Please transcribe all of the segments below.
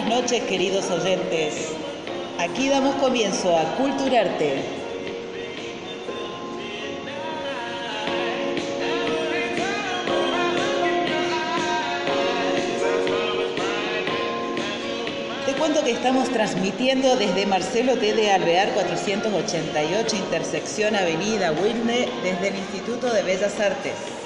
buenas noches queridos oyentes. Aquí damos comienzo a Culturarte. Te cuento que estamos transmitiendo desde Marcelo T. de Alvear 488, intersección Avenida Wilne, desde el Instituto de Bellas Artes.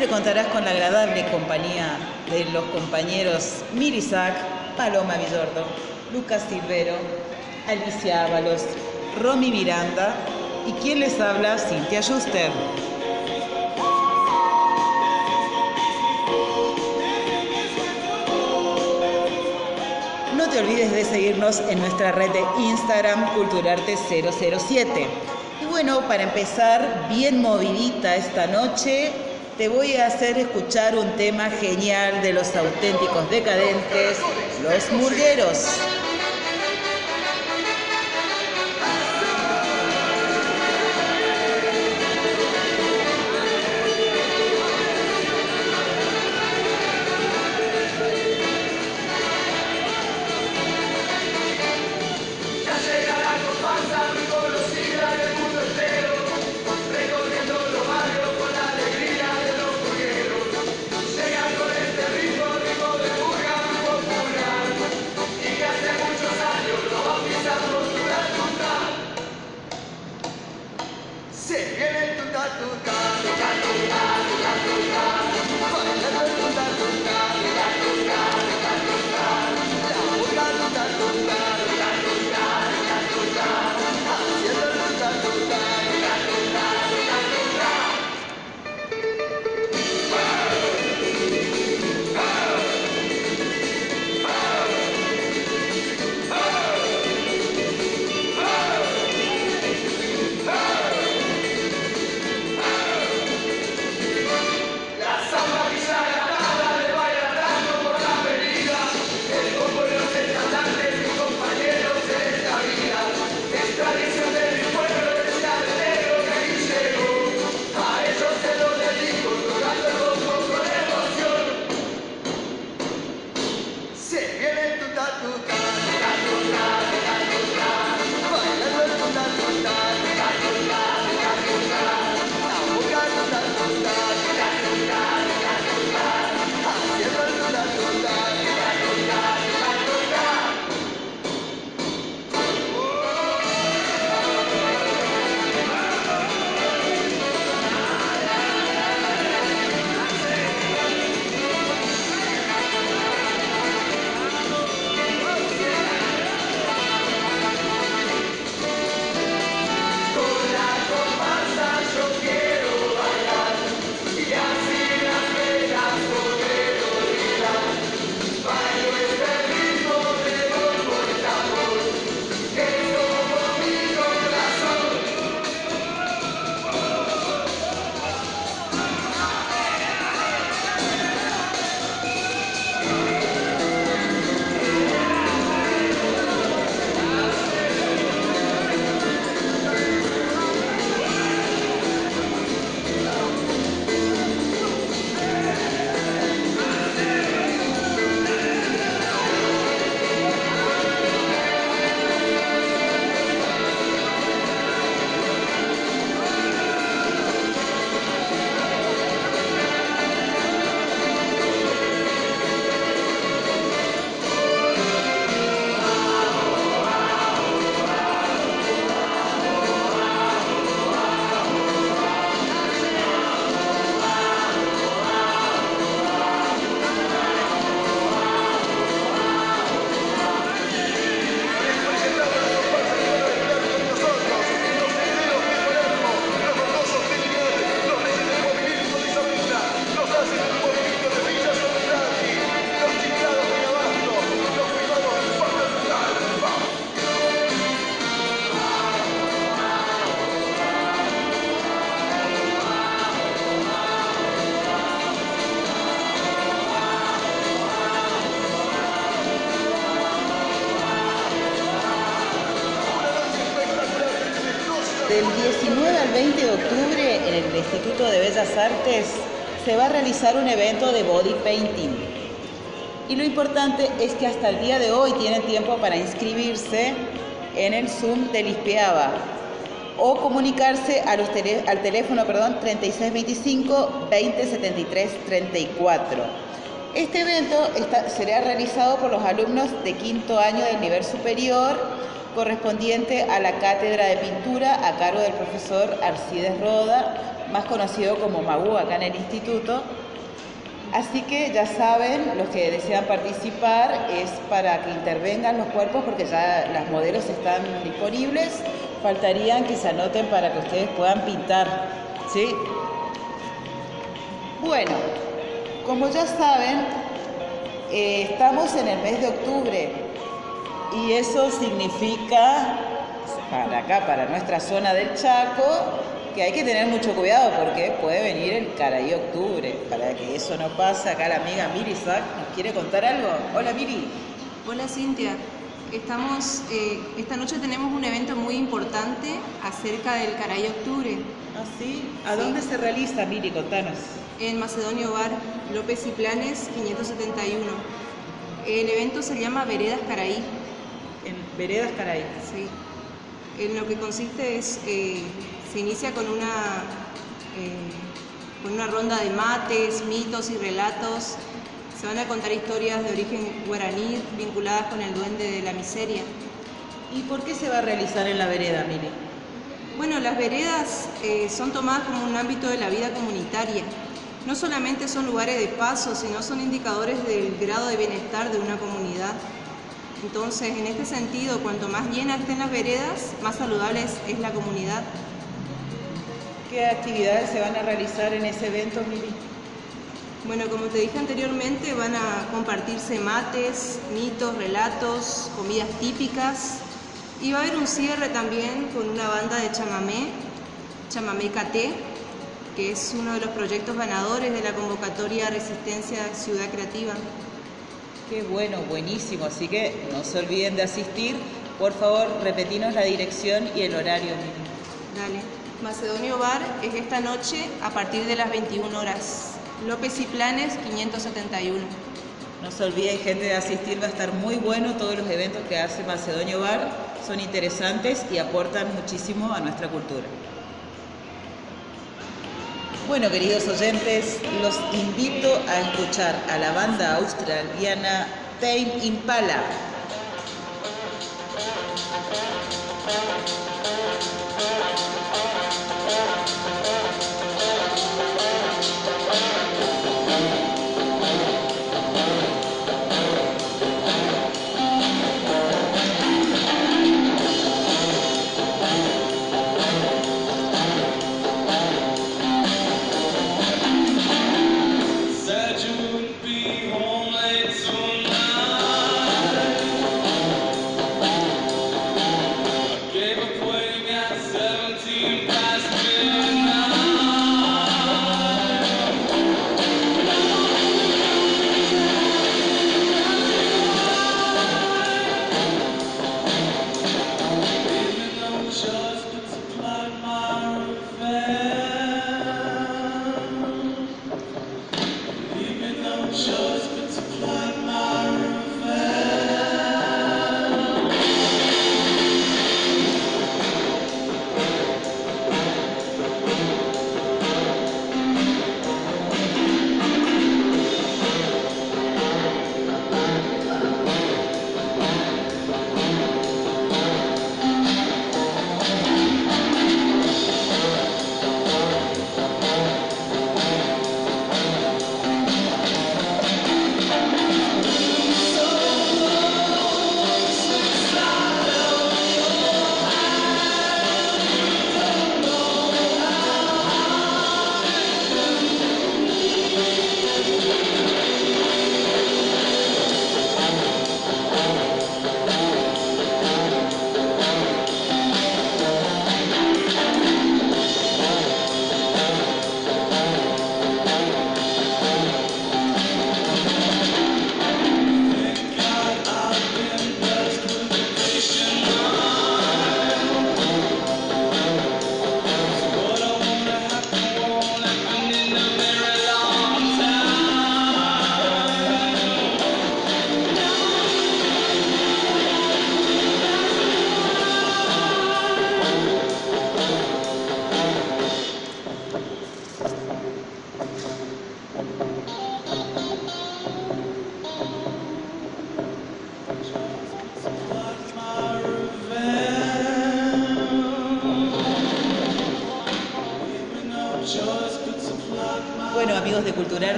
Siempre contarás con la agradable compañía de los compañeros Mirisac, Paloma Villordo, Lucas Silvero, Alicia Ábalos, Romy Miranda y quien les habla, Cintia Schuster. No te olvides de seguirnos en nuestra red de Instagram Culturarte007. Y bueno, para empezar bien movidita esta noche, te voy a hacer escuchar un tema genial de los auténticos decadentes, los murgueros. De Bellas Artes se va a realizar un evento de body painting. Y lo importante es que hasta el día de hoy tienen tiempo para inscribirse en el Zoom de Lispeaba o comunicarse al teléfono perdón, 3625 2073 34. Este evento será realizado por los alumnos de quinto año del nivel superior correspondiente a la cátedra de pintura a cargo del profesor Arcides Roda, más conocido como Magu acá en el instituto. Así que ya saben, los que desean participar es para que intervengan los cuerpos porque ya las modelos están disponibles. Faltarían que se anoten para que ustedes puedan pintar. ¿sí? Bueno, como ya saben, eh, estamos en el mes de octubre y eso significa, para acá, para nuestra zona del Chaco, que hay que tener mucho cuidado porque puede venir el Caraí Octubre. Para que eso no pase, acá la amiga Miri Sack nos quiere contar algo. Hola Miri. Hola Cintia. Estamos, eh, esta noche tenemos un evento muy importante acerca del Caray Octubre. ¿Ah, sí? ¿A dónde se realiza, Miri? Contanos. En Macedonio Bar, López y Planes, 571. El evento se llama Veredas Caraí Veredas Caray. Sí. En lo que consiste es, eh, se inicia con una, eh, con una ronda de mates, mitos y relatos. Se van a contar historias de origen guaraní vinculadas con el duende de la miseria. ¿Y por qué se va a realizar en la vereda, Mire? Bueno, las veredas eh, son tomadas como un ámbito de la vida comunitaria. No solamente son lugares de paso, sino son indicadores del grado de bienestar de una comunidad. Entonces, en este sentido, cuanto más llenas estén las veredas, más saludable es la comunidad. ¿Qué actividades se van a realizar en ese evento, Miri? Bueno, como te dije anteriormente, van a compartirse mates, mitos, relatos, comidas típicas y va a haber un cierre también con una banda de chamamé, chamamé KT, que es uno de los proyectos ganadores de la convocatoria Resistencia Ciudad Creativa. Qué bueno, buenísimo. Así que no se olviden de asistir. Por favor, repetinos la dirección y el horario. Dale. Macedonio Bar es esta noche a partir de las 21 horas. López y Planes 571. No se olviden, gente, de asistir. Va a estar muy bueno. Todos los eventos que hace Macedonio Bar son interesantes y aportan muchísimo a nuestra cultura. Bueno, queridos oyentes, los invito a escuchar a la banda australiana Tame Impala.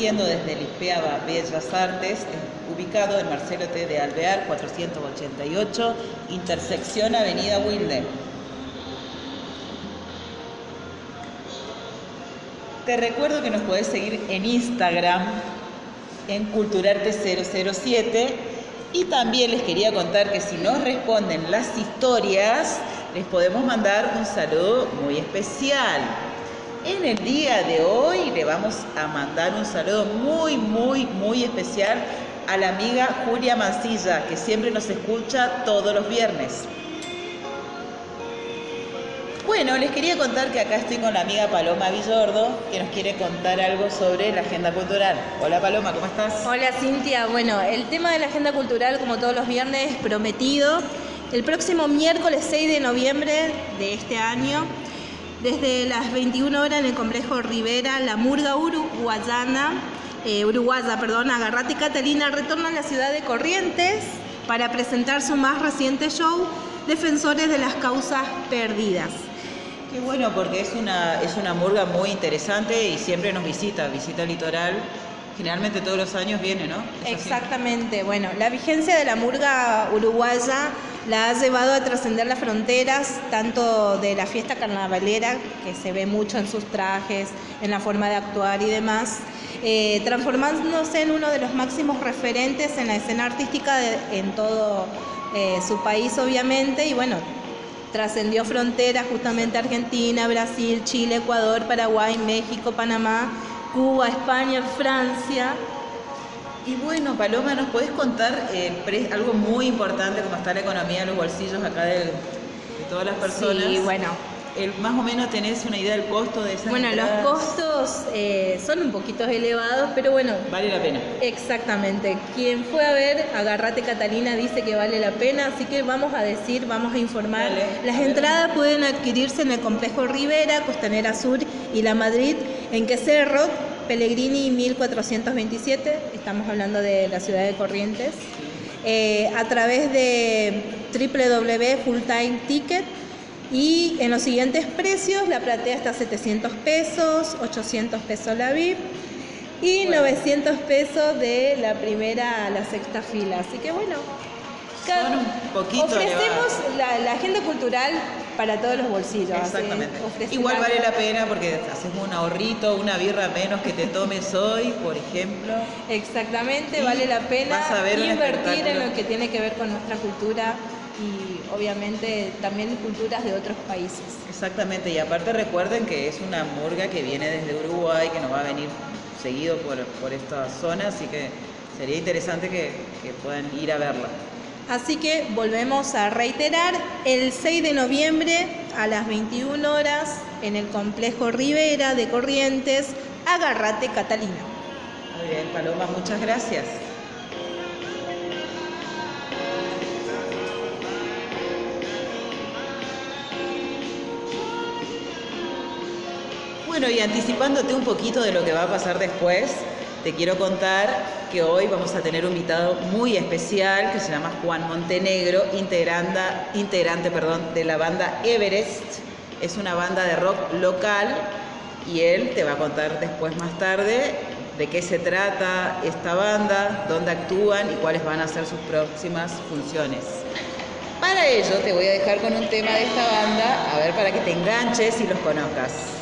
Transmitiendo desde el Bellas Artes, ubicado en Marcelo T. de Alvear, 488, intersección Avenida Wilde. Te recuerdo que nos podés seguir en Instagram, en Culturarte 007, y también les quería contar que si nos responden las historias, les podemos mandar un saludo muy especial. En el día de hoy le vamos a mandar un saludo muy, muy, muy especial a la amiga Julia Mancilla, que siempre nos escucha todos los viernes. Bueno, les quería contar que acá estoy con la amiga Paloma Villordo, que nos quiere contar algo sobre la agenda cultural. Hola Paloma, ¿cómo estás? Hola Cintia, bueno, el tema de la agenda cultural, como todos los viernes, prometido. El próximo miércoles 6 de noviembre de este año desde las 21 horas en el complejo Rivera, la Murga Uruguayana, eh, Uruguaya, perdón, Agarrate Catalina retorna a la ciudad de Corrientes para presentar su más reciente show, Defensores de las Causas Perdidas. Qué bueno, porque es una, es una murga muy interesante y siempre nos visita, visita el litoral. Generalmente todos los años viene, ¿no? Exactamente. Bueno, la vigencia de la murga uruguaya la ha llevado a trascender las fronteras, tanto de la fiesta carnavalera, que se ve mucho en sus trajes, en la forma de actuar y demás, eh, transformándose en uno de los máximos referentes en la escena artística en todo eh, su país, obviamente, y bueno, trascendió fronteras justamente Argentina, Brasil, Chile, Ecuador, Paraguay, México, Panamá, Cuba, España, Francia. Y bueno, Paloma, ¿nos podés contar eh, algo muy importante como está la economía de los bolsillos acá de, todas las personas? Sí, bueno. El, más o menos tenés una idea del costo de esas Bueno, los costos eh, son un poquito elevados, pero bueno. Vale la pena. Exactamente. Quien fue a ver, Agarrate Catalina dice que vale la pena, así que vamos a decir, vamos a informar. Las entradas pueden adquirirse en el complejo Rivera, Costanera Sur y La Madrid, en que Cerro Pellegrini 1427, estamos hablando de la ciudad de Corrientes, eh, a través de www Fulltime Ticket y en los siguientes precios, la platea está a 700 pesos, 800 pesos la VIP y 900 pesos de la primera a la sexta fila. Así que bueno, ofrecemos la, agenda cultural para todos los bolsillos. Exactamente. Igual vale la pena porque haces un ahorrito, una birra menos que te tomes hoy, por ejemplo. Exactamente, vale la pena invertir en lo que tiene que ver con nuestra cultura y obviamente también culturas de otros países. Exactamente, y aparte recuerden que es una murga que viene desde Uruguay, que nos va a venir seguido por, por esta zona, así que sería interesante que puedan ir a verla. Así que volvemos a reiterar, el 6 de noviembre a las 21 horas en el complejo Rivera de Corrientes, Agarrate Catalina. Muy bien, Paloma, muchas gracias. Bueno, y anticipándote un poquito de lo que va a pasar después, te quiero contar que hoy vamos a tener un invitado muy especial que se llama Juan Montenegro, integrante perdón, de la banda Everest. Es una banda de rock local y él te va a contar después más tarde de qué se trata esta banda, dónde actúan y cuáles van a ser sus próximas funciones. Para ello te voy a dejar con un tema de esta banda, a ver para que te enganches y los conozcas.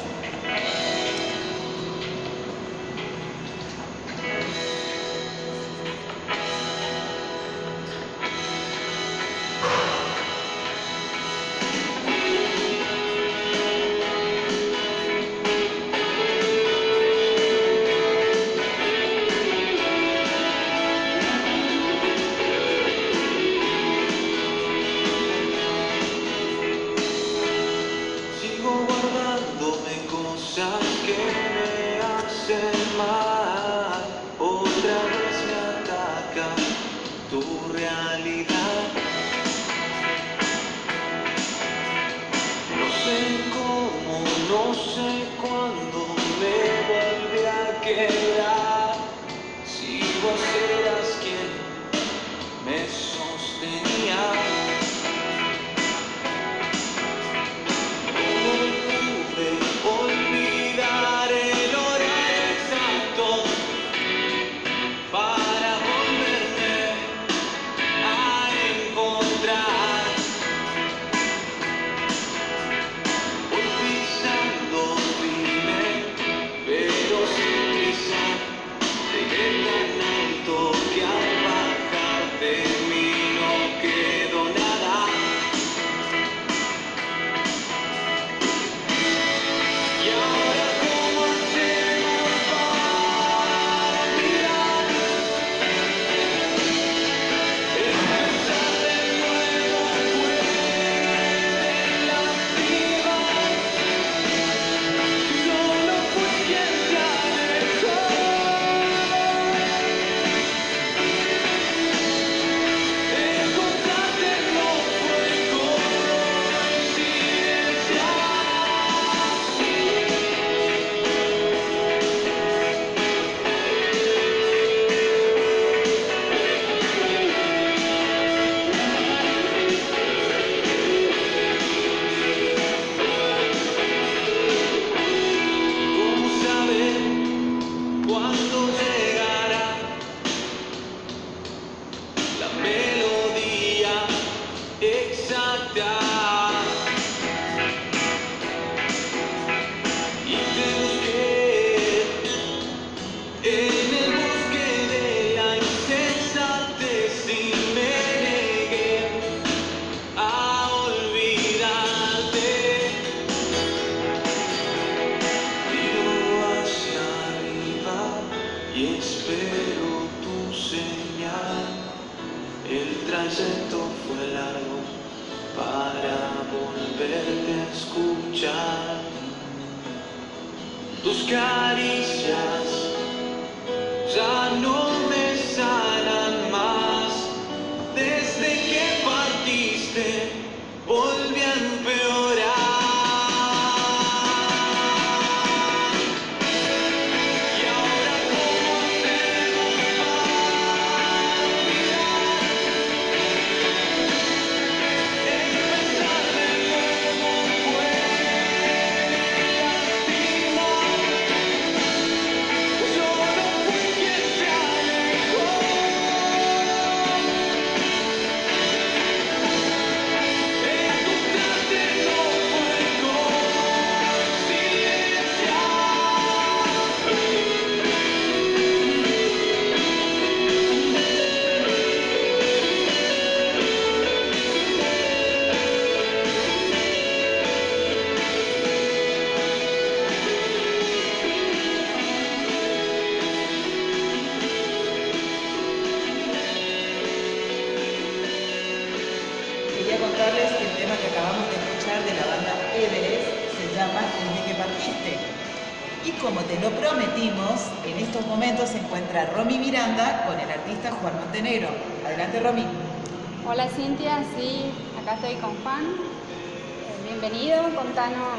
Hola Cintia, sí, acá estoy con Juan. Eh, bienvenido, contanos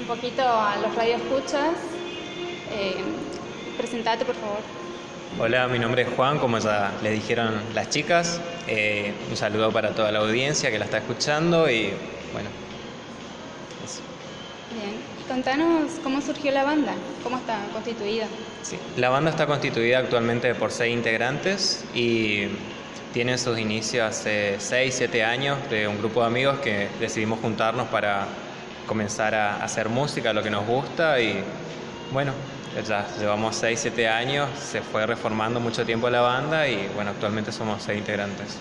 un poquito a los radioescuchas. Eh, presentate, por favor. Hola, mi nombre es Juan, como ya le dijeron las chicas. Eh, un saludo para toda la audiencia que la está escuchando y bueno, eso. Bien, y contanos cómo surgió la banda, cómo está constituida. Sí, la banda está constituida actualmente por seis integrantes y tiene sus inicios hace 6, 7 años de un grupo de amigos que decidimos juntarnos para comenzar a hacer música, lo que nos gusta y bueno, ya llevamos 6, 7 años, se fue reformando mucho tiempo la banda y bueno, actualmente somos 6 integrantes.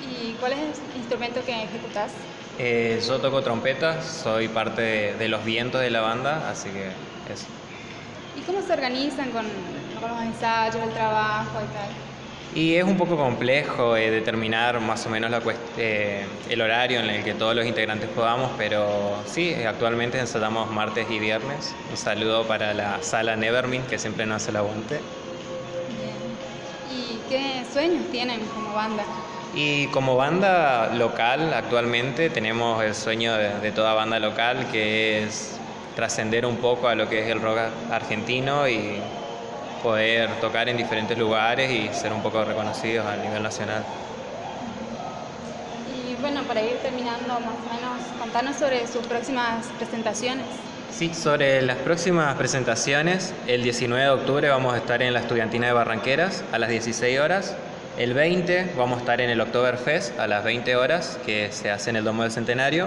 ¿Y cuál es el instrumento que ejecutas? Eh, yo toco trompeta, soy parte de, de, los vientos de la banda, así que eso. ¿Y cómo se organizan con, con los ensayos, el trabajo y tal? Y es un poco complejo eh, determinar más o menos la eh, el horario en el que todos los integrantes podamos, pero sí, actualmente ensayamos martes y viernes. Un saludo para la sala Nevermind, que siempre nos hace el aguante. Bien. ¿Y qué sueños tienen como banda? Y como banda local, actualmente tenemos el sueño de toda banda local, que es trascender un poco a lo que es el rock argentino y poder tocar en diferentes lugares y ser un poco reconocidos a nivel nacional. Y bueno, para ir terminando más o menos, contanos sobre sus próximas presentaciones. Sí, sobre las próximas presentaciones, el 19 de octubre vamos a estar en la Estudiantina de Barranqueras a las 16 horas. El 20 vamos a estar en el Oktoberfest a las 20 horas, que se hace en el Domo del Centenario.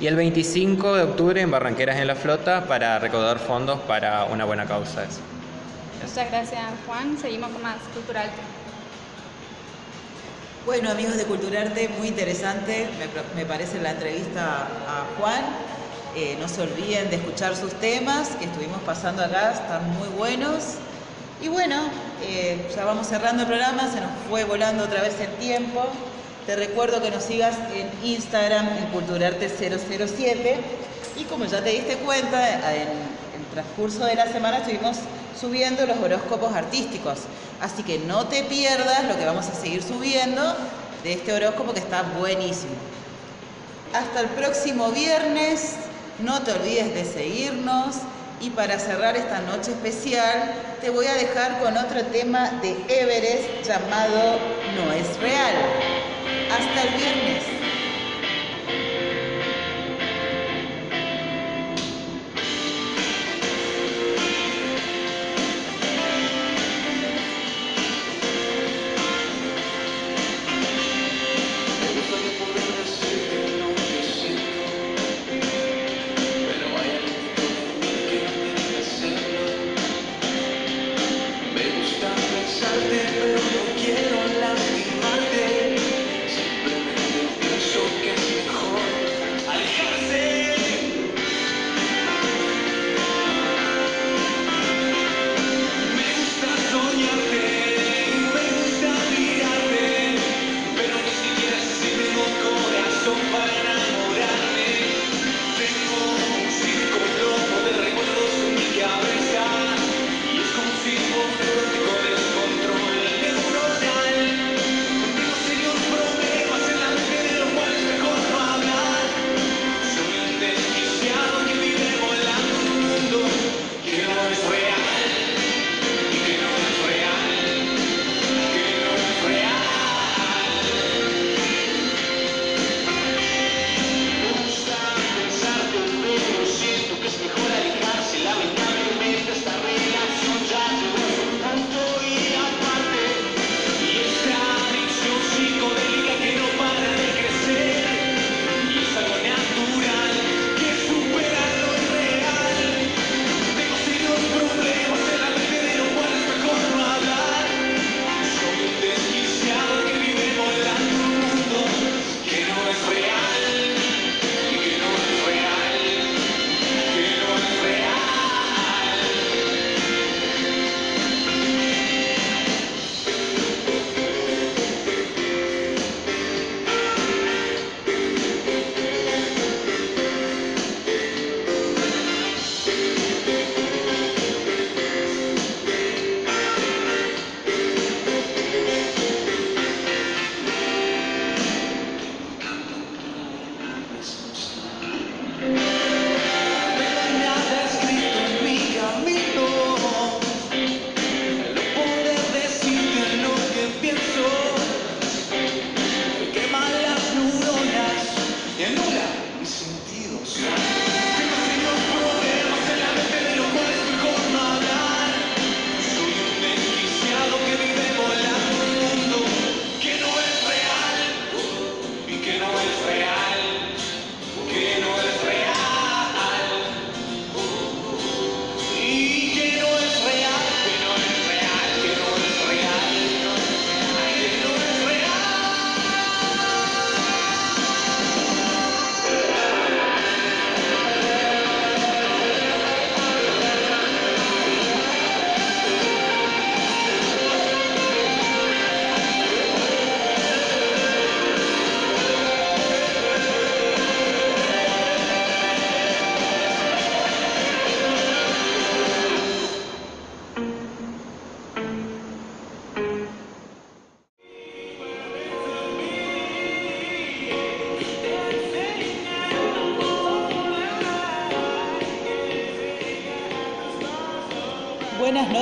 Y el 25 de octubre en Barranqueras en la Flota para recaudar fondos para una buena causa. Muchas gracias, Juan. Seguimos con más Culturarte. Bueno, amigos de Culturarte, muy interesante, me, parece la entrevista a Juan. Eh, no se olviden de escuchar sus temas que estuvimos pasando acá, están muy buenos. Y bueno, eh, ya vamos cerrando el programa, se nos fue volando otra vez el tiempo. Te recuerdo que nos sigas en Instagram, en Culturarte007. Y como ya te diste cuenta, en el transcurso de la semana estuvimos subiendo los horóscopos artísticos. Así que no te pierdas lo que vamos a seguir subiendo de este horóscopo que está buenísimo. Hasta el próximo viernes, no te olvides de seguirnos y para cerrar esta noche especial te voy a dejar con otro tema de Everest llamado No es real. Hasta el viernes.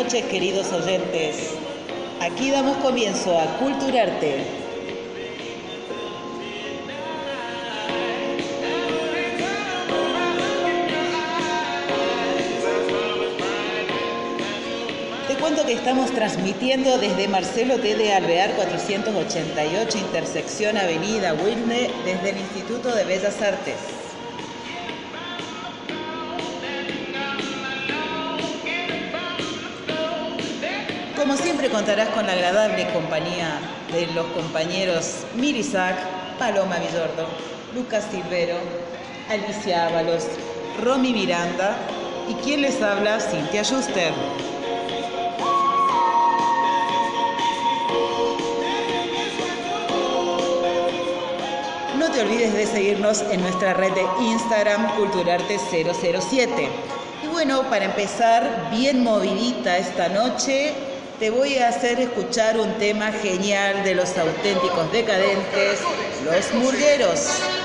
Noches, queridos oyentes. Aquí damos comienzo a Culturarte. Te cuento que estamos transmitiendo desde Marcelo T. de Alvear 488, intersección Avenida Wilne, desde el Instituto de Bellas Artes. Como siempre contarás con la agradable compañía de los compañeros Mirisac, Paloma Villordo, Lucas Silvero, Alicia Ábalos, Romy Miranda y quien les habla, Cintia Schuster. No te olvides de seguirnos en nuestra red de Instagram Culturarte007. Y bueno, para empezar bien movidita esta noche, te voy a hacer escuchar un tema genial de los auténticos decadentes, los murgueros.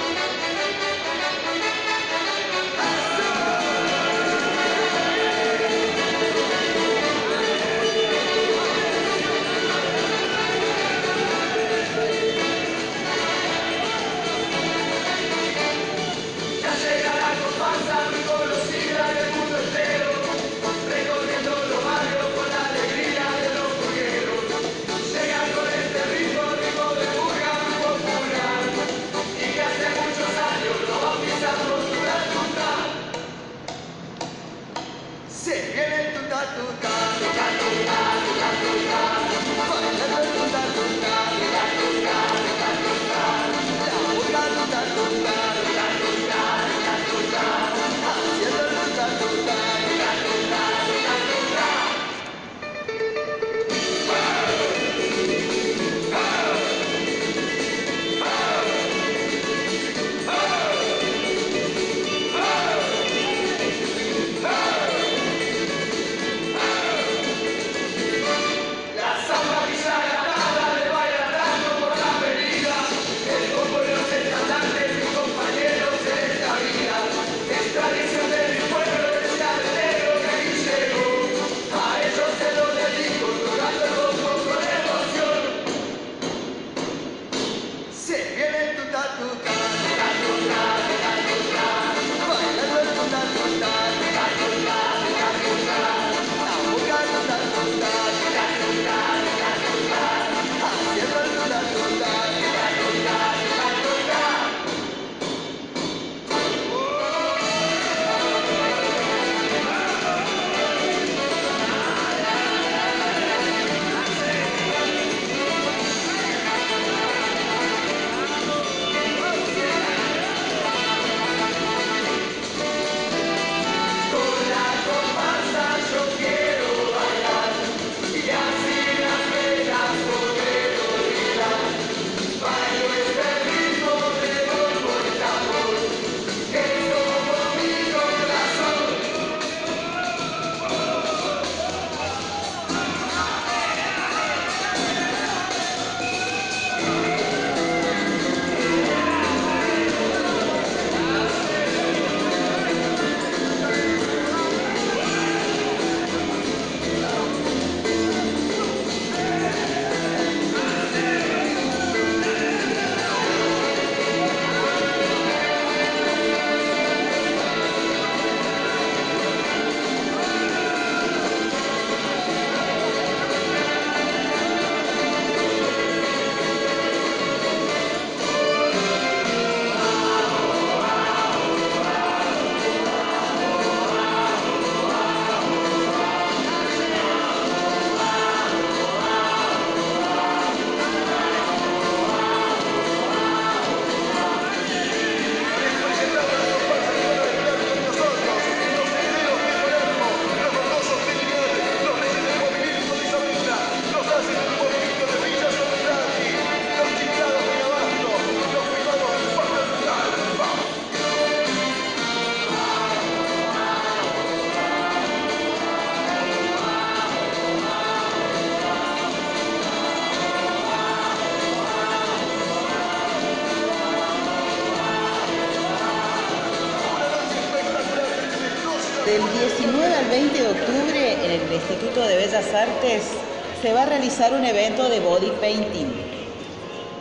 Realizar un evento de body painting.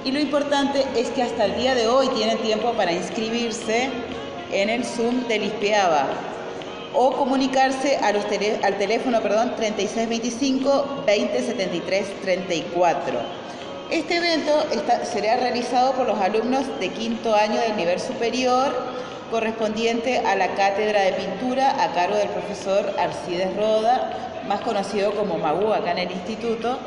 Y lo importante es que hasta el día de hoy tienen tiempo para inscribirse en el Zoom de Lispeaba o comunicarse a los al teléfono perdón, 3625 2073 34. Este evento será realizado por los alumnos de quinto año del nivel superior correspondiente a la cátedra de pintura a cargo del profesor Arcides Roda, más conocido como Magu acá en el instituto.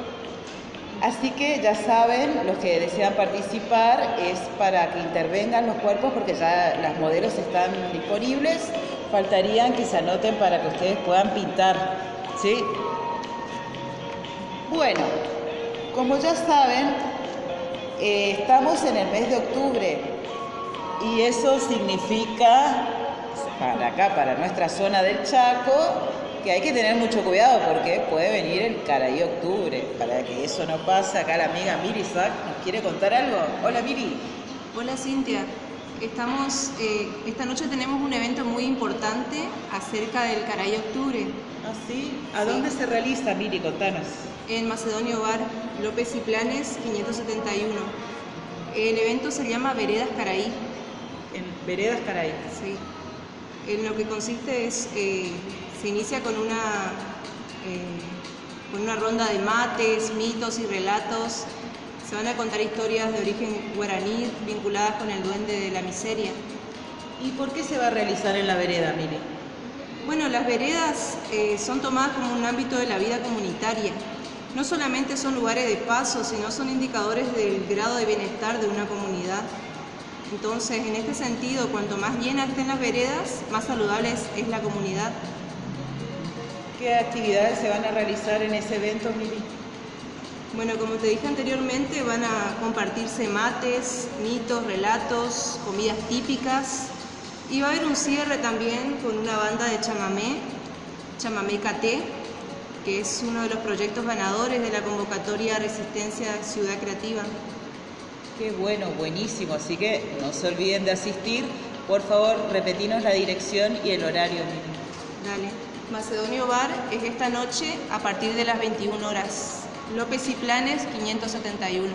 Así que ya saben, los que desean participar es para que intervengan los cuerpos porque ya las modelos están disponibles. Faltarían que se anoten para que ustedes puedan pintar. ¿sí? Bueno, como ya saben, eh, estamos en el mes de octubre y eso significa para acá, para nuestra zona del Chaco, que hay que tener mucho cuidado porque puede venir el Caraí Octubre. Para que eso no pase, acá la amiga Miri Sack nos quiere contar algo. Hola Miri. Hola Cintia. Estamos, eh, esta noche tenemos un evento muy importante acerca del Caraí Octubre. ¿Ah, sí? ¿A dónde se realiza, Miri? Contanos. En Macedonio Bar, López y Planes, 571. El evento se llama Veredas Caraí en Veredas Caray. Sí. En lo que consiste es, eh, se inicia con una, eh, con una ronda de mates, mitos y relatos. Se van a contar historias de origen guaraní vinculadas con el duende de la miseria. ¿Y por qué se va a realizar en la vereda, Mire? Bueno, las veredas eh, son tomadas como un ámbito de la vida comunitaria. No solamente son lugares de paso, sino son indicadores del grado de bienestar de una comunidad. Entonces, en este sentido, cuanto más llenas estén las veredas, más saludable es la comunidad. ¿Qué actividades se van a realizar en ese evento, Miri? Bueno, como te dije anteriormente, van a compartirse mates, mitos, relatos, comidas típicas y va a haber un cierre también con una banda de chamamé, chamamé KT, que es uno de los proyectos ganadores de la convocatoria Resistencia Ciudad Creativa. Qué bueno, buenísimo. Así que no se olviden de asistir. Por favor, repetinos la dirección y el horario. Dale. Macedonio Bar es esta noche a partir de las 21 horas. López y Planes 571.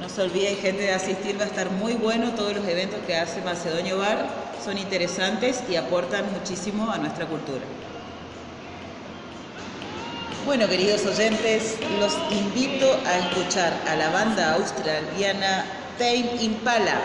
No se olviden, gente, de asistir. Va a estar muy bueno. Todos los eventos que hace Macedonio Bar son interesantes y aportan muchísimo a nuestra cultura. Bueno, queridos oyentes, los invito a escuchar a la banda australiana Tame Impala.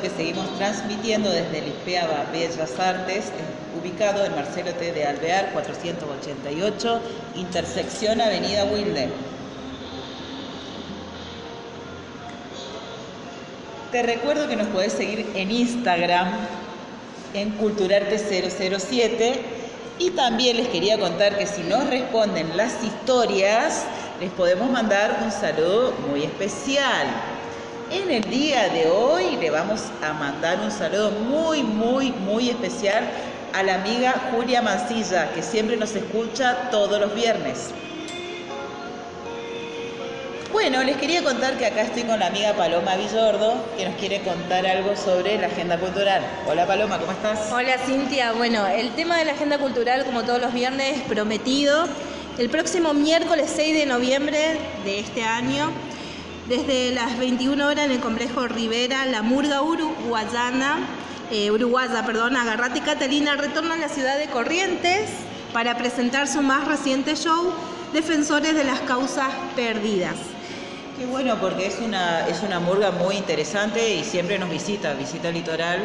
Que seguimos transmitiendo desde el Bellas Artes, ubicado en Marcelo T. de Alvear, 488, intersección Avenida Wilde. Te recuerdo que nos podés seguir en Instagram, en Culturarte007, y también les quería contar que si nos responden las historias, les podemos mandar un saludo muy especial. En el día de hoy le vamos a mandar un saludo muy, muy, muy especial a la amiga Julia Mancilla, que siempre nos escucha todos los viernes. Bueno, les quería contar que acá estoy con la amiga Paloma Villordo, que nos quiere contar algo sobre la agenda cultural. Hola Paloma, ¿cómo estás? Hola Cintia, bueno, el tema de la agenda cultural, como todos los viernes, prometido. El próximo miércoles 6 de noviembre de este año desde las 21 horas en el complejo Rivera, la Murga Uruguayana, eh, Uruguaya, perdón, Agarrate Catalina retorna a la ciudad de Corrientes para presentar su más reciente show, Defensores de las Causas Perdidas. Qué bueno, porque es una, es una murga muy interesante y siempre nos visita, visita el litoral.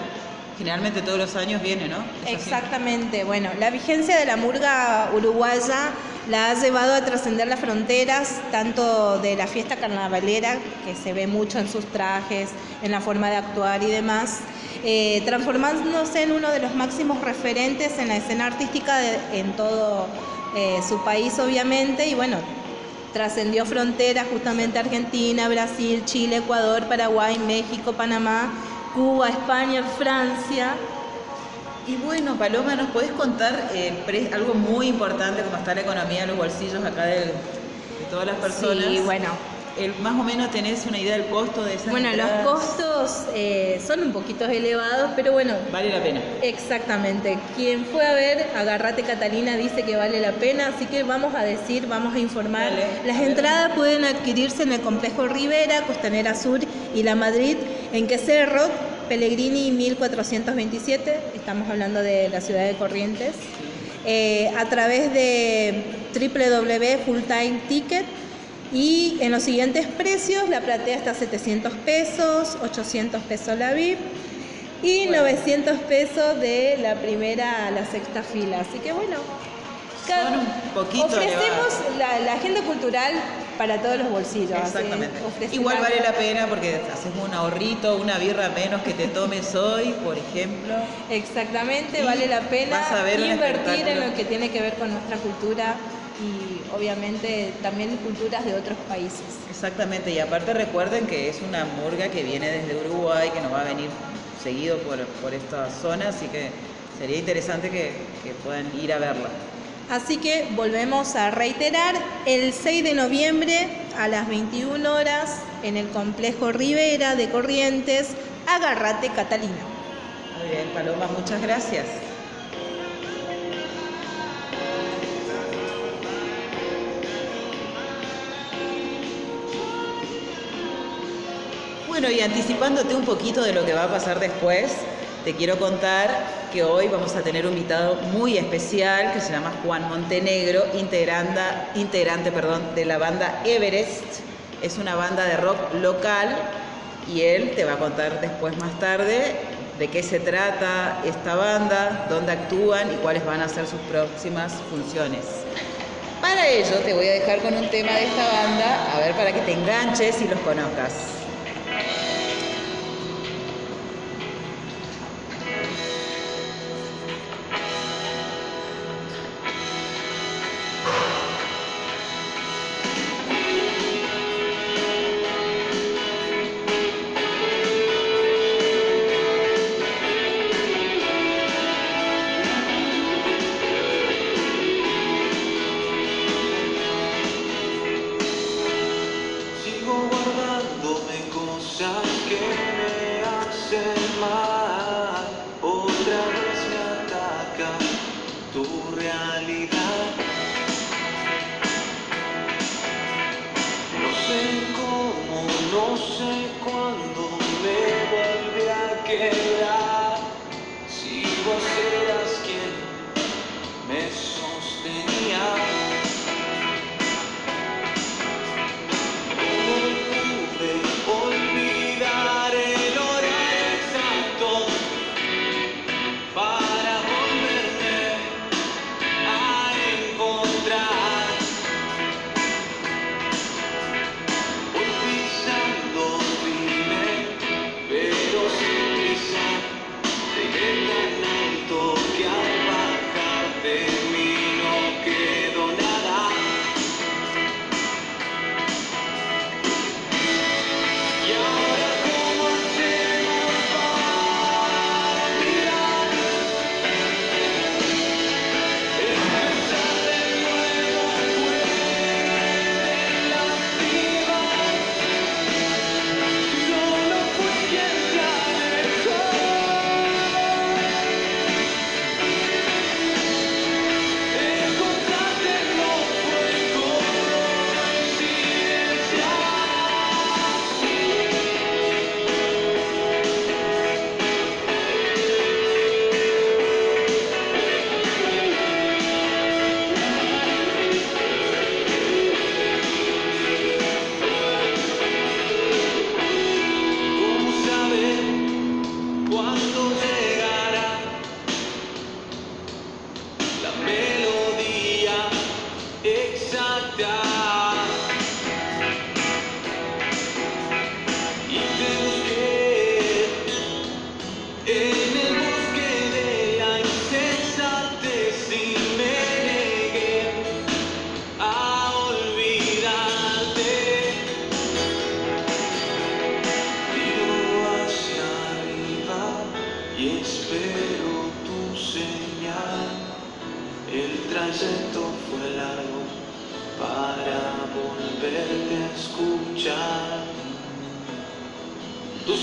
Generalmente todos los años viene, ¿no? Exactamente. Bueno, la vigencia de la murga uruguaya la ha llevado a trascender las fronteras, tanto de la fiesta carnavalera, que se ve mucho en sus trajes, en la forma de actuar y demás, eh, transformándose en uno de los máximos referentes en la escena artística en todo eh, su país, obviamente, y bueno, trascendió fronteras justamente Argentina, Brasil, Chile, Ecuador, Paraguay, México, Panamá, Cuba, España, Francia. Y bueno, Paloma, ¿nos podés contar eh, algo muy importante como está la economía de los bolsillos acá de, todas las personas? Sí, bueno. más o menos tenés una idea del costo de esas Bueno, los costos eh, son un poquito elevados, pero bueno. Vale la pena. Exactamente. Quien fue a ver, Agarrate Catalina, dice que vale la pena, así que vamos a decir, vamos a informar. Las entradas pueden adquirirse en el complejo Rivera, Costanera Sur y La Madrid, en que Cerro Pellegrini 1427, estamos hablando de la ciudad de Corrientes, eh, a través de www Fulltime Ticket y en los siguientes precios, la platea está a 700 pesos, 800 pesos la VIP y 900 pesos de la primera a la sexta fila. Así que bueno, ofrecemos la, agenda cultural para todos los bolsillos. Exactamente. Igual vale la pena porque hacemos un ahorrito, una birra menos que te tomes hoy, por ejemplo. Exactamente, vale la pena invertir en lo que tiene que ver con nuestra cultura y obviamente también culturas de otros países. Exactamente, y aparte recuerden que es una murga que viene desde Uruguay, que nos va a venir seguido por, por esta zona, así que sería interesante que puedan ir a verla. Así que volvemos a reiterar, el 6 de noviembre a las 21 horas en el complejo Rivera de Corrientes, Agarrate Catalina. Muy bien, Paloma, muchas gracias. Bueno, y anticipándote un poquito de lo que va a pasar después, te quiero contar que hoy vamos a tener un invitado muy especial que se llama Juan Montenegro, integrante de la banda Everest. Es una banda de rock local y él te va a contar después más tarde de qué se trata esta banda, dónde actúan y cuáles van a ser sus próximas funciones. Para ello te voy a dejar con un tema de esta banda, a ver para que te enganches y los conozcas.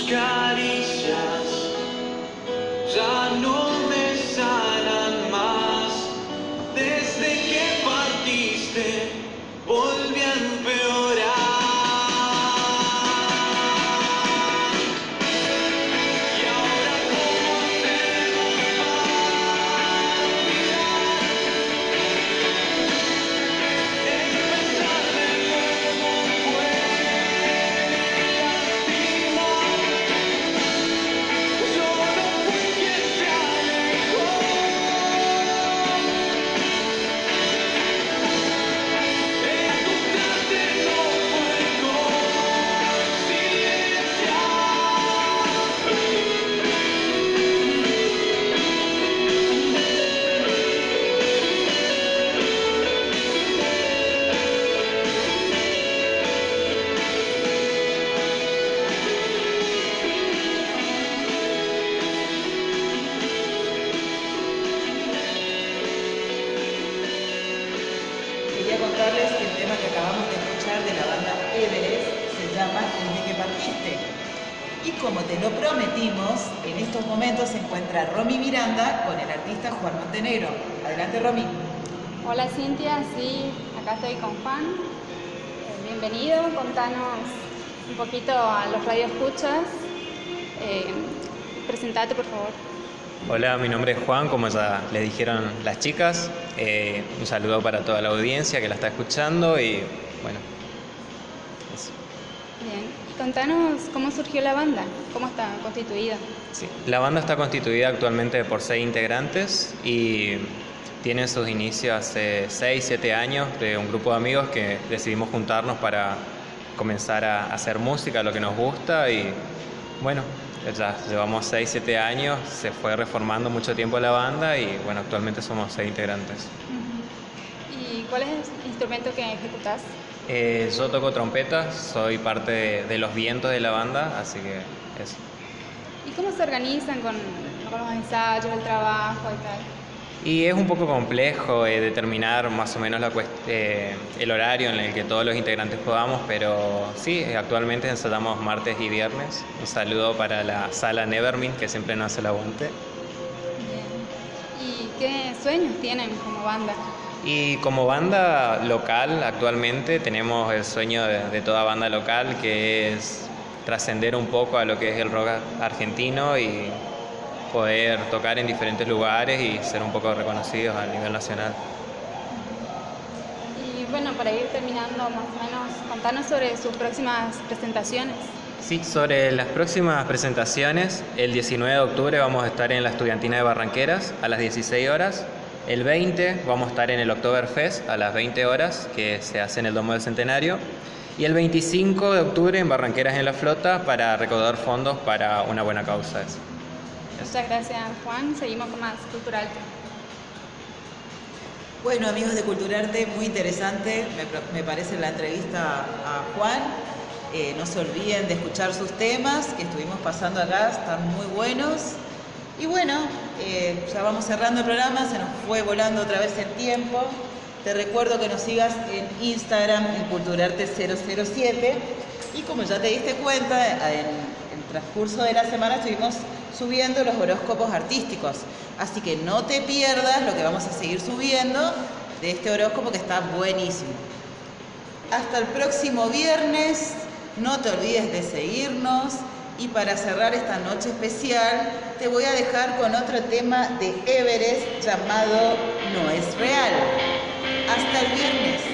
God. Hola, mi nombre es Juan, como ya le dijeron las chicas. Eh, un saludo para toda la audiencia que la está escuchando y bueno, eso. Bien, y contanos cómo surgió la banda, cómo está constituida. Sí. La banda está constituida actualmente por seis integrantes y tiene sus inicios hace 6, 7 años de un grupo de amigos que decidimos juntarnos para comenzar a hacer música, lo que nos gusta y bueno, ya llevamos 6, 7 años, se fue reformando mucho tiempo la banda y bueno, actualmente somos seis integrantes. ¿Y cuál es el instrumento que ejecutás? Eh, yo toco trompeta, soy parte de, de los vientos de la banda, así que eso. ¿Y cómo se organizan con, con los ensayos, el trabajo y tal? Y es un poco complejo eh, determinar más o menos la eh, el horario en el que todos los integrantes podamos, pero sí, actualmente ensayamos martes y viernes. Un saludo para la sala Nevermin, que siempre nos hace el aguante. Bien. ¿Y qué sueños tienen como banda? Y como banda local, actualmente tenemos el sueño de, de toda banda local, que es trascender un poco a lo que es el rock argentino y poder tocar en diferentes lugares y ser un poco reconocidos a nivel nacional. Y bueno, para ir terminando más o menos, contanos sobre sus próximas presentaciones. Sí, sobre las próximas presentaciones, el 19 de octubre vamos a estar en la Estudiantina de Barranqueras a las 16 horas. El 20 vamos a estar en el Oktoberfest a las 20 horas, que se hace en el Domo del Centenario. Y el 25 de octubre en Barranqueras en la Flota para recaudar fondos para una buena causa. Muchas gracias, Juan. Seguimos con más Cultural. Bueno, amigos de Culturarte, muy interesante, me parece la entrevista a Juan. Eh, no se olviden de escuchar sus temas que estuvimos pasando acá, están muy buenos. Y bueno, eh, ya vamos cerrando el programa, se nos fue volando otra vez el tiempo. Te recuerdo que nos sigas en Instagram, en Culturarte007. Y como ya te diste cuenta, en el transcurso de la semana estuvimos subiendo los horóscopos artísticos. Así que no te pierdas lo que vamos a seguir subiendo de este horóscopo que está buenísimo. Hasta el próximo viernes, no te olvides de seguirnos y para cerrar esta noche especial te voy a dejar con otro tema de Everest llamado No es real. Hasta el viernes.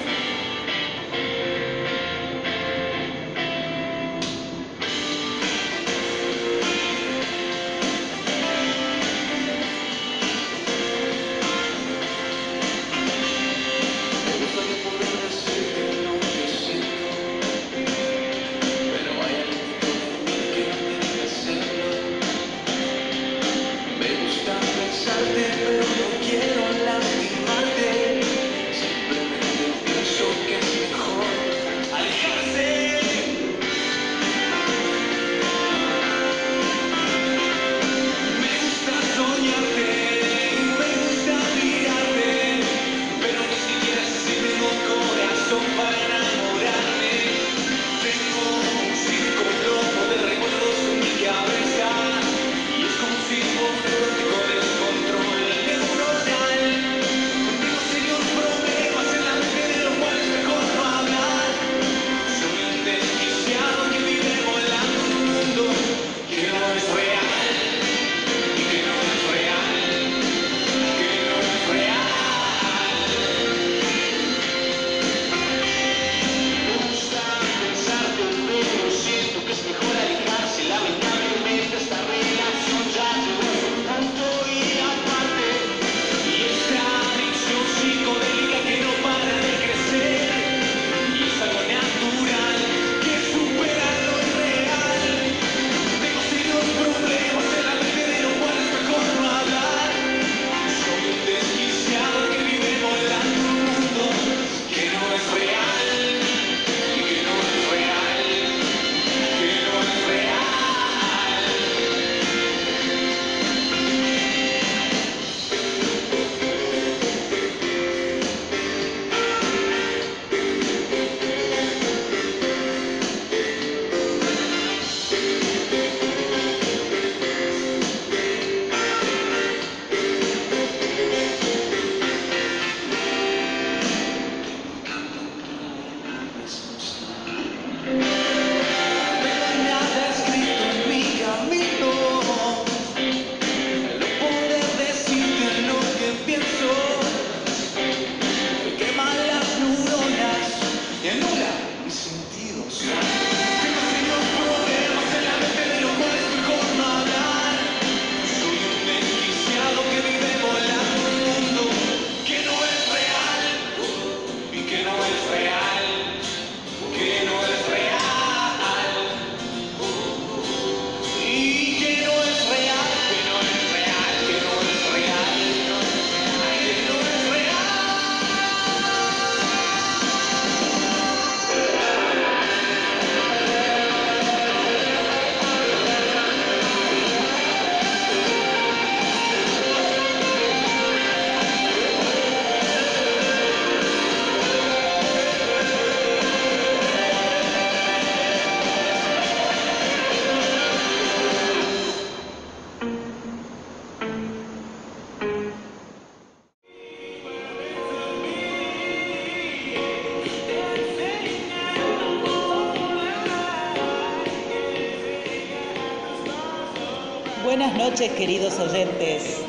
queridos oyentes.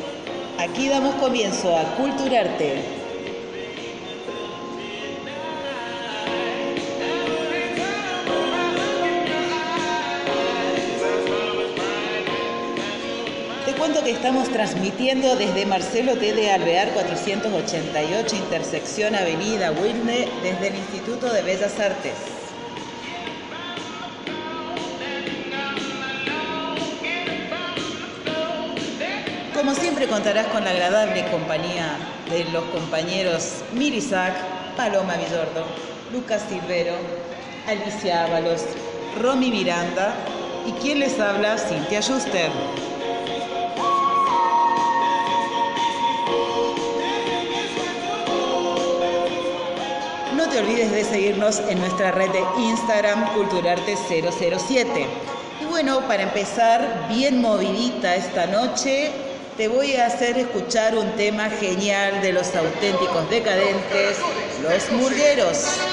Aquí damos comienzo a Culturarte. Te cuento que estamos transmitiendo desde Marcelo T. de Alvear 488, intersección Avenida Wilde, desde el Instituto de Bellas Artes. Siempre contarás con la agradable compañía de los compañeros Mirisac, Paloma Villordo, Lucas Silvero, Alicia Ábalos, Romy Miranda y quien les habla, Cintia Schuster. No te olvides de seguirnos en nuestra red de Instagram Culturarte007. Y bueno, para empezar bien movidita esta noche, te voy a hacer escuchar un tema genial de los auténticos decadentes, los murgueros.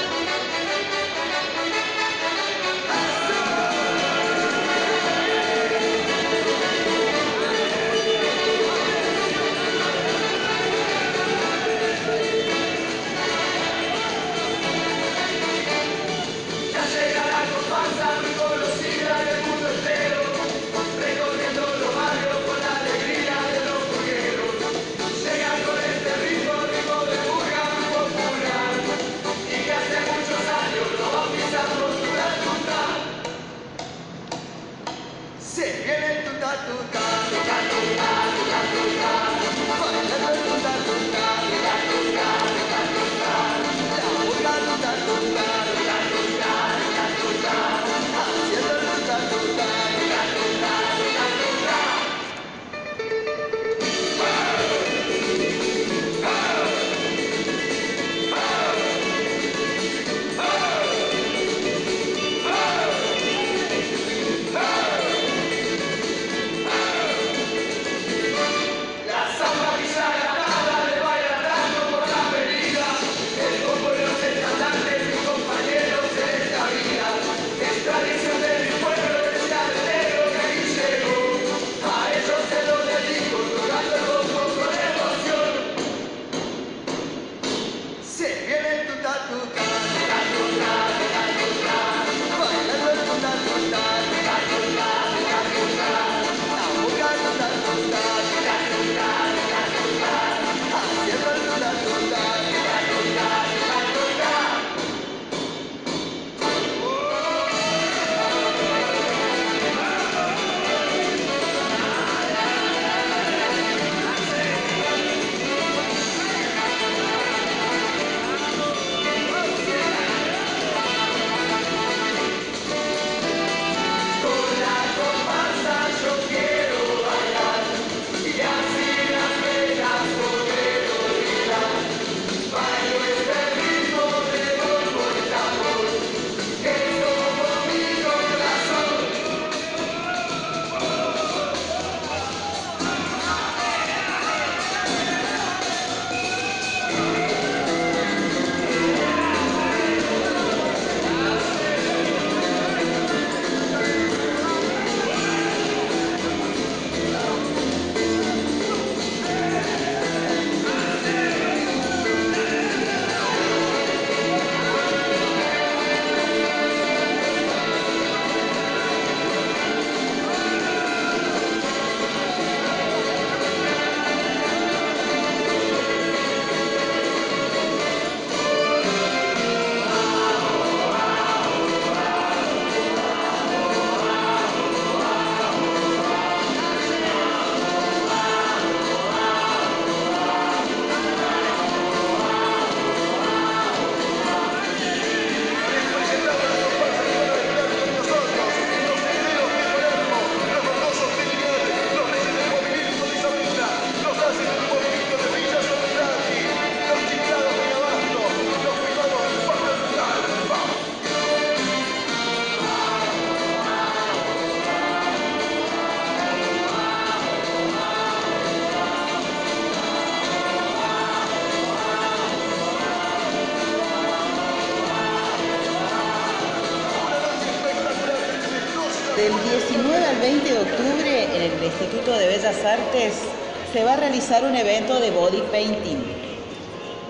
Realizar un evento de body painting.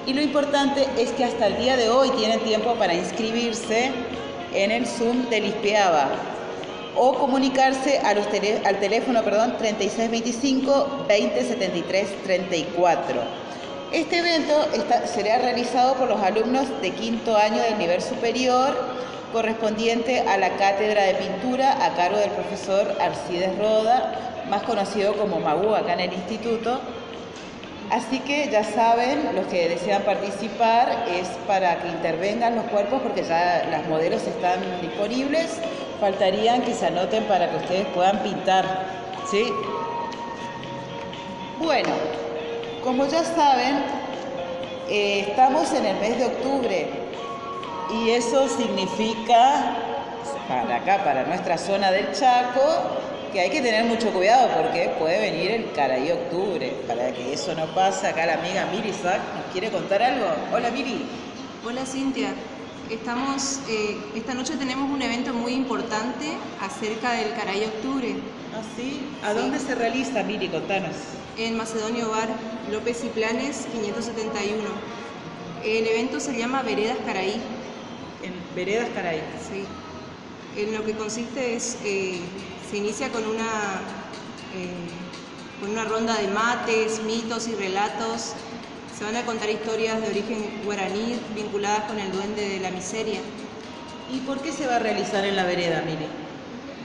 Y lo importante es que hasta el día de hoy tienen tiempo para inscribirse en el Zoom del ISPEABA o comunicarse a los al teléfono perdón, 3625 2073 34. Este evento está- será realizado por los alumnos de quinto año del nivel superior correspondiente a la cátedra de pintura a cargo del profesor Arcides Roda, más conocido como Magu acá en el instituto. Así que ya saben, los que desean participar es para que intervengan los cuerpos porque ya las modelos están disponibles. Faltarían que se anoten para que ustedes puedan pintar. ¿Sí? Bueno, como ya saben, eh, estamos en el mes de octubre y eso significa para acá, para nuestra zona del Chaco, que hay que tener mucho cuidado porque puede venir el Caraí Octubre. Para que eso no pase, acá la amiga Miri Sack nos quiere contar algo. Hola Miri. Hola Cintia, estamos, eh, esta noche tenemos un evento muy importante acerca del Caray Octubre ¿Ah, sí? ¿A Sí. dónde se realiza, Miri? Contanos. en Macedonio Bar, López y Planes 571. El evento se llama Veredas Caraí. En Veredas Caraí. Sí. En lo que consiste es, eh, se inicia con una, eh, con una ronda de mates, mitos y relatos. Se van a contar historias de origen guaraní vinculadas con el duende de la miseria. ¿Y por qué se va a realizar en la vereda, Miri?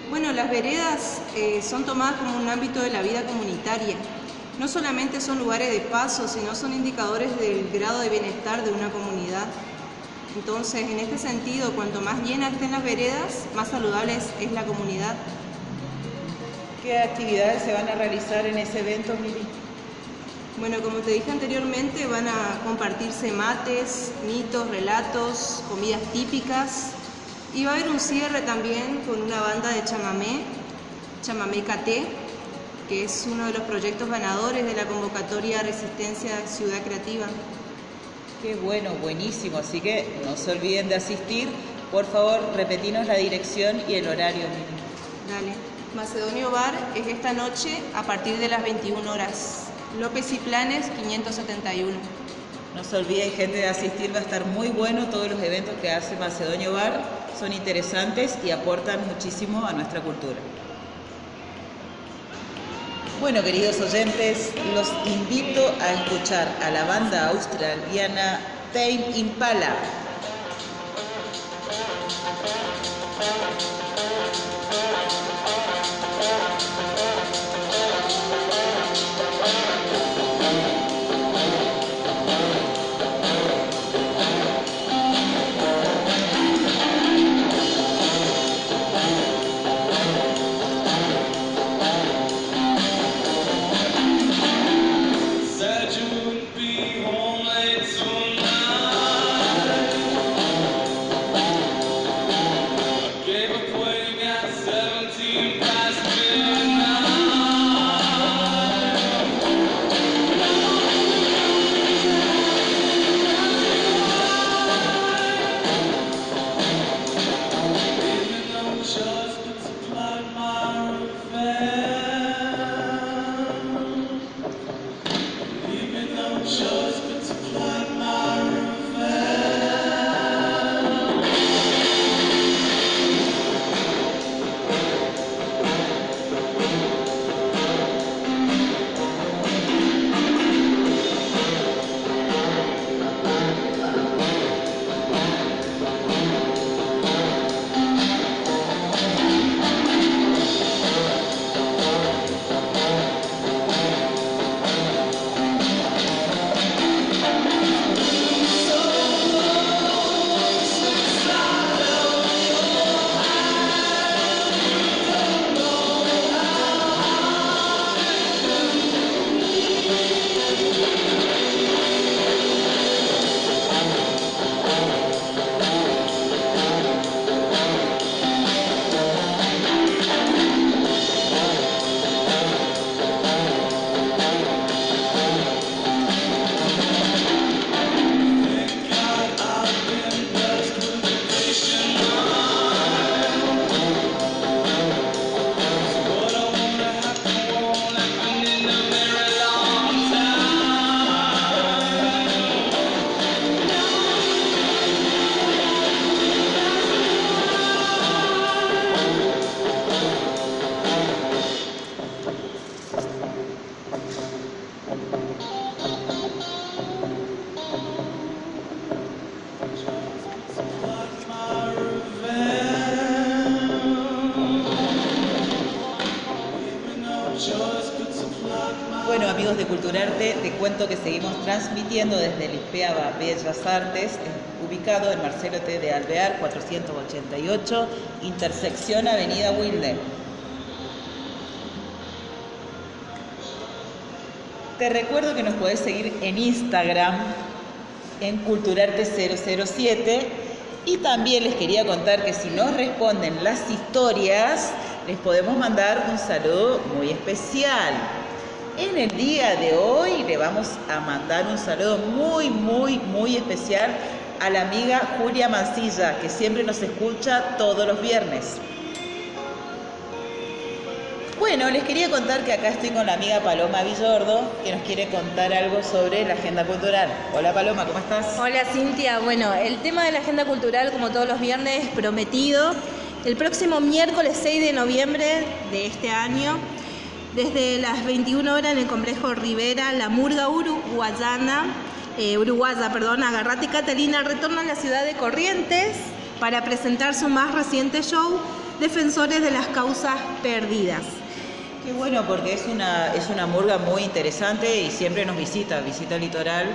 Bueno, las veredas eh, son tomadas como un ámbito de la vida comunitaria. No solamente son lugares de paso, sino son indicadores del grado de bienestar de una comunidad. Entonces, en este sentido, cuanto más llenas estén las veredas, más saludable es, es la comunidad. ¿Qué actividades se van a realizar en ese evento, Miri? Bueno, como te dije anteriormente, van a compartirse mates, mitos, relatos, comidas típicas y va a haber un cierre también con una banda de chamamé, chamamé KT, que es uno de los proyectos ganadores de la convocatoria Resistencia Ciudad Creativa. Qué bueno, buenísimo. Así que no se olviden de asistir. Por favor, repetinos la dirección y el horario, Miri. Dale. Macedonio Bar es esta noche a partir de las 21 horas. López y Planes 571. No se olviden, gente, de asistir. Va a estar muy bueno. Todos los eventos que hace Macedonio Bar son interesantes y aportan muchísimo a nuestra cultura. Bueno, queridos oyentes, los invito a escuchar a la banda australiana Tame Impala. Thank you. Transmitiendo desde el ISPEA Bellas Artes, eh, ubicado en Marcelo T. de Alvear, 488, intersección Avenida Wilde. Te recuerdo que nos podés seguir en Instagram, en Culturarte007, y también les quería contar que si nos responden las historias, les podemos mandar un saludo muy especial. En el día de hoy le vamos a mandar un saludo muy, muy, muy especial a la amiga Julia Mancilla, que siempre nos escucha todos los viernes. Bueno, les quería contar que acá estoy con la amiga Paloma Villordo, que nos quiere contar algo sobre la agenda cultural. Hola Paloma, ¿cómo estás? Hola Cintia, bueno, el tema de la agenda cultural, como todos los viernes, prometido. El próximo miércoles 6 de noviembre de este año, desde las 21 horas en el complejo Rivera, la Murga Uruguayana, eh, Uruguaya, perdón, Agarrate Catalina retorna a la ciudad de Corrientes para presentar su más reciente show, Defensores de las Causas Perdidas. Qué bueno, porque es una, es una murga muy interesante y siempre nos visita, visita el litoral.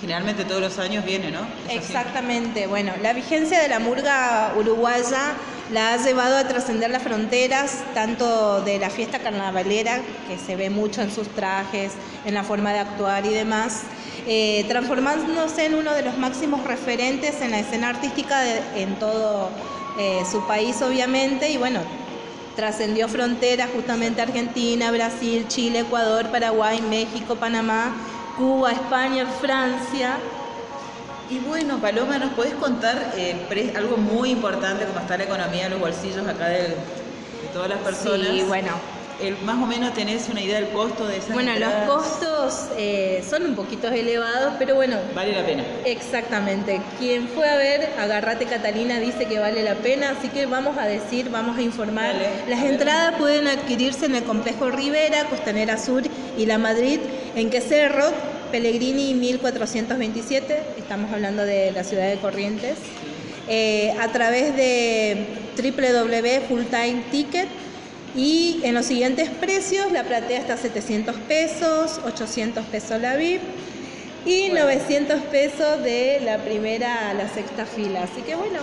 Generalmente todos los años viene, ¿no? ¿Es así? Exactamente, bueno, la vigencia de la murga uruguaya la ha llevado a trascender las fronteras, tanto de la fiesta carnavalera, que se ve mucho en sus trajes, en la forma de actuar y demás, eh, transformándose en uno de los máximos referentes en la escena artística de- en todo eh, su país, obviamente, y bueno, trascendió fronteras justamente Argentina, Brasil, Chile, Ecuador, Paraguay, México, Panamá, Cuba, España, Francia. Y bueno, Paloma, ¿nos podés contar eh, algo muy importante como está la economía en los bolsillos acá de, todas las personas? Sí, bueno. El- más o menos tenés una idea del costo de esas Bueno, los costos eh, son un poquito elevados, pero bueno, Vale la pena. exactamente. Quien fue a ver Agarrate Catalina dice que vale la pena, así que vamos a decir, vamos a informar. Dale, Las a ver. entradas pueden adquirirse en el complejo Rivera, Costanera Sur y La Madrid, en que Cerro, Pellegrini 1427, estamos hablando de la ciudad de Corrientes, eh, a través de www Full Time Ticket. Y en los siguientes precios, la platea está a 700 pesos, 800 pesos la VIP y 900 pesos de la primera a la sexta fila. Así que bueno,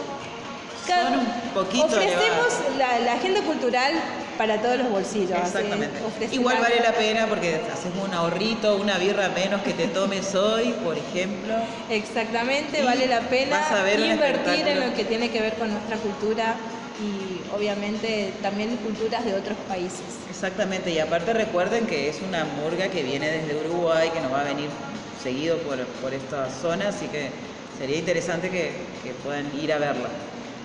cada- Son un poquito ofrecemos la, la agenda cultural para todos los bolsillos. Exactamente. Igual vale la pena porque haces un ahorrito, una birra menos que te tomes hoy, por ejemplo. Exactamente, Y vale la pena invertir en lo que tiene que ver con nuestra cultura y obviamente también culturas de otros países. Exactamente, y aparte recuerden que es una murga que viene desde Uruguay, que nos va a venir seguido por, por esta zona, así que sería interesante que, que puedan ir a verla.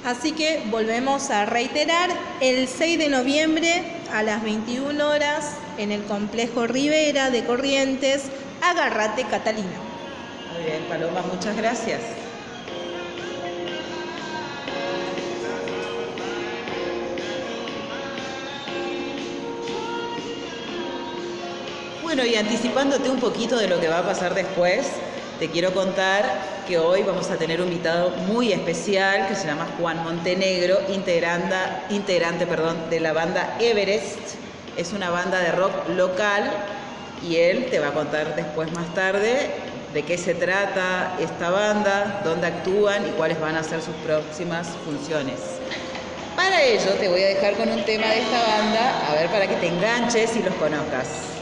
Así que volvemos a reiterar, el 6 de noviembre a las 21 horas en el complejo Rivera de Corrientes, Agarrate Catalina. Muy bien, Paloma, muchas gracias. Bueno, y anticipándote un poquito de lo que va a pasar después, te quiero contar que hoy vamos a tener un invitado muy especial que se llama Juan Montenegro, integrante de la banda Everest. Es una banda de rock local y él te va a contar después más tarde de qué se trata esta banda, dónde actúan y cuáles van a ser sus próximas funciones. Para ello te voy a dejar con un tema de esta banda, a ver para que te enganches y los conozcas.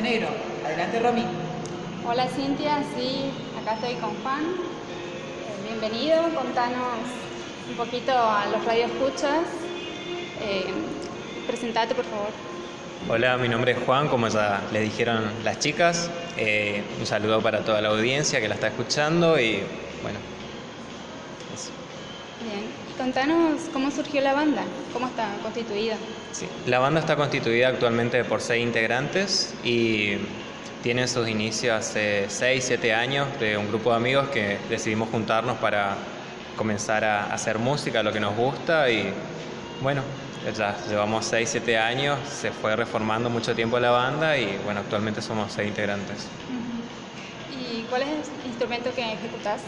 Montenegro. Adelante Romy. Hola Cintia, sí, acá estoy con Juan. Bienvenido, contanos un poquito a los radioescuchas. Eh, presentate, por favor. Hola, mi nombre es Juan, como ya le dijeron las chicas. Eh, un saludo para toda la audiencia que la está escuchando y bueno, contanos cómo surgió la banda, cómo está constituida. Sí, La banda está constituida actualmente por seis integrantes y tiene sus inicios hace 6, 7 años de un grupo de amigos que decidimos juntarnos para comenzar a hacer música, lo que nos gusta y bueno, ya llevamos 6, 7 años, se fue reformando mucho tiempo la banda y bueno, actualmente somos seis integrantes. ¿Y cuál es el instrumento que ejecutás?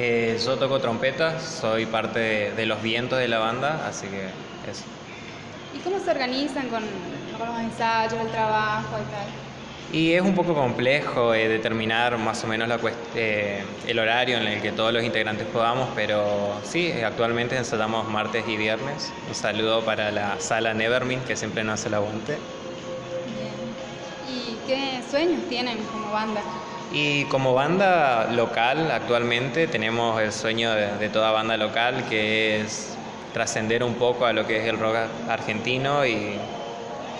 Eh, yo toco trompeta, soy parte de, de los vientos de la banda, así que eso. ¿Y cómo se organizan con, con los ensayos, el trabajo y tal? Y es un poco complejo eh, determinar más o menos la eh, el horario en el que todos los integrantes podamos, pero sí, actualmente ensayamos martes y viernes. Un saludo para la sala Nevermind, que siempre nos hace el aguante. Bien. ¿Y qué sueños tienen como banda? Y como banda local, actualmente tenemos el sueño de, de toda banda local, que es trascender un poco a lo que es el rock argentino y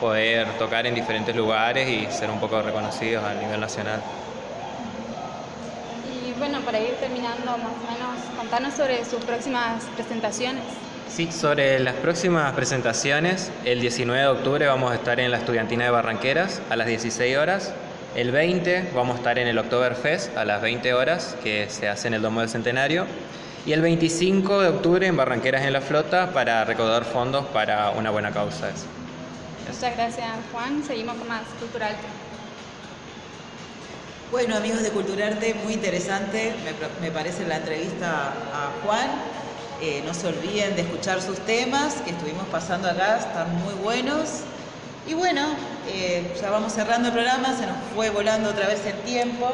poder tocar en diferentes lugares y ser un poco reconocidos a nivel nacional. Y bueno, para ir terminando más o menos, contanos sobre sus próximas presentaciones. Sí, sobre las próximas presentaciones, el 19 de octubre vamos a estar en la Estudiantina de Barranqueras a las 16 horas. El 20 vamos a estar en el Oktoberfest a las 20 horas, que se hace en el Domo del Centenario. Y el 25 de octubre en Barranqueras en la Flota para recaudar fondos para una buena causa. Eso. Muchas gracias, Juan. Seguimos con más Cultural. Bueno, amigos de Culturarte, muy interesante, me parece la entrevista a Juan. Eh, no se olviden de escuchar sus temas que estuvimos pasando acá, están muy buenos. Y bueno, eh, ya vamos cerrando el programa, se nos fue volando otra vez el tiempo.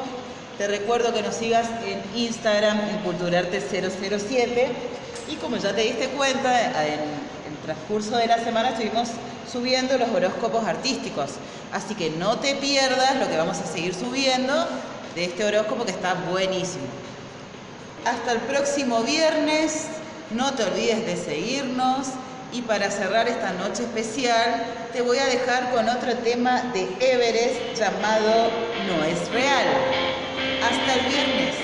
Te recuerdo que nos sigas en Instagram, en Culturarte007. Y como ya te diste cuenta, en el transcurso de la semana estuvimos subiendo los horóscopos artísticos. Así que no te pierdas lo que vamos a seguir subiendo de este horóscopo que está buenísimo. Hasta el próximo viernes, no te olvides de seguirnos y para cerrar esta noche especial te voy a dejar con otro tema de Everest llamado No es real. Hasta el viernes.